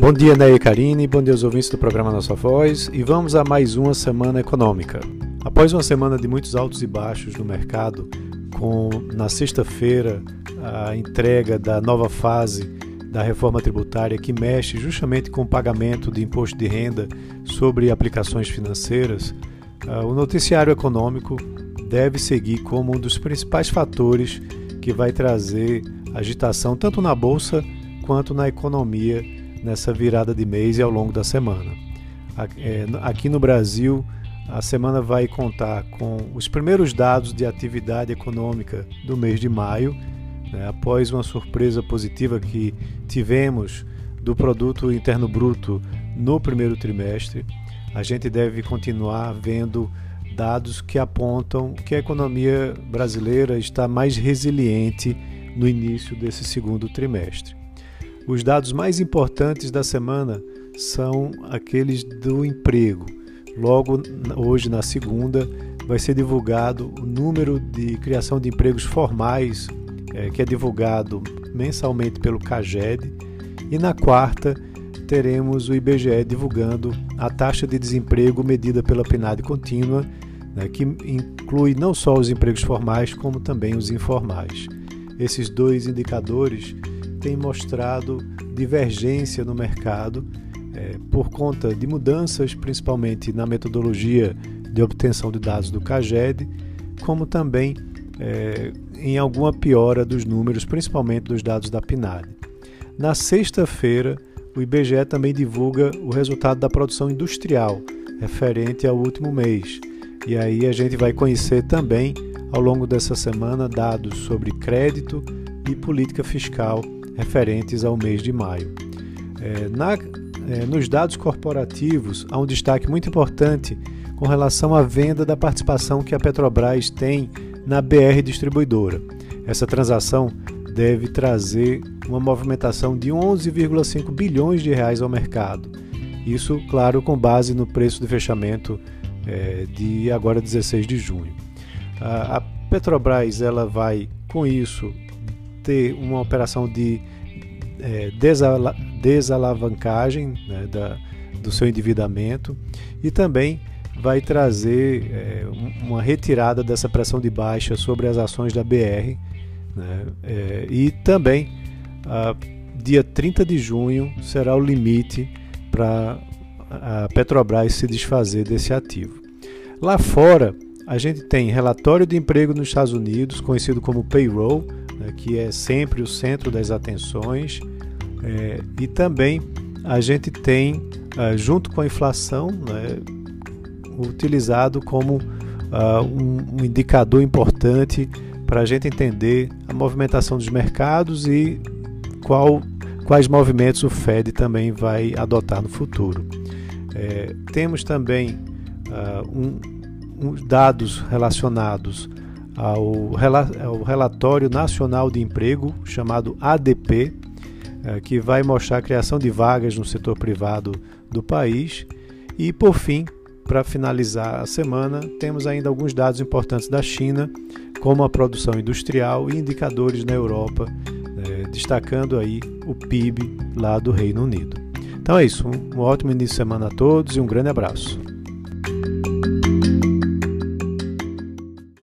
Bom dia, Ney e Karine, bom dia aos ouvintes do programa Nossa Voz e vamos a mais uma semana econômica. Após uma semana de muitos altos e baixos no mercado, com na sexta-feira a entrega da nova fase da reforma tributária que mexe justamente com o pagamento de imposto de renda sobre aplicações financeiras, o noticiário econômico deve seguir como um dos principais fatores que vai trazer agitação tanto na bolsa quanto na economia nessa virada de mês e ao longo da semana. É, aqui no Brasil, a semana vai contar com os primeiros dados de atividade econômica do mês de maio, né, após uma surpresa positiva que tivemos do produto interno bruto no primeiro trimestre. A gente deve continuar vendo dados que apontam que a economia brasileira está mais resiliente no início desse segundo trimestre. Os dados mais importantes da semana são aqueles do emprego. Logo hoje, na segunda, vai ser divulgado o número de criação de empregos formais, é, que é divulgado mensalmente pelo CAGED, e na quarta teremos o IBGE divulgando a taxa de desemprego medida pela PNAD contínua, né, que inclui não só os empregos formais, como também os informais. Esses dois indicadores tem mostrado divergência no mercado é, por conta de mudanças, principalmente na metodologia de obtenção de dados do CAGED, como também é, em alguma piora dos números, principalmente dos dados da PNAD. Na sexta-feira, o IBGE também divulga o resultado da produção industrial, referente ao último mês. E aí a gente vai conhecer também, ao longo dessa semana, dados sobre crédito e política fiscal referentes ao mês de maio. É, na, é, nos dados corporativos, há um destaque muito importante com relação à venda da participação que a Petrobras tem na BR Distribuidora. Essa transação deve trazer uma movimentação de 11,5 bilhões de reais ao mercado. Isso, claro, com base no preço de fechamento é, de agora 16 de junho. A, a Petrobras ela vai, com isso, ter uma operação de é, desala, desalavancagem né, da, do seu endividamento e também vai trazer é, uma retirada dessa pressão de baixa sobre as ações da BR. Né, é, e também, a, dia 30 de junho, será o limite para a Petrobras se desfazer desse ativo. Lá fora, a gente tem relatório de emprego nos Estados Unidos, conhecido como payroll, né, que é sempre o centro das atenções, é, e também a gente tem, é, junto com a inflação, né, utilizado como uh, um, um indicador importante para a gente entender a movimentação dos mercados e qual, quais movimentos o Fed também vai adotar no futuro. É, temos também uh, um, um, dados relacionados ao, ao Relatório Nacional de Emprego, chamado ADP, é, que vai mostrar a criação de vagas no setor privado do país. E, por fim, para finalizar a semana, temos ainda alguns dados importantes da China, como a produção industrial e indicadores na Europa, é, destacando aí o PIB lá do Reino Unido. Então é isso, um ótimo início de semana a todos e um grande abraço.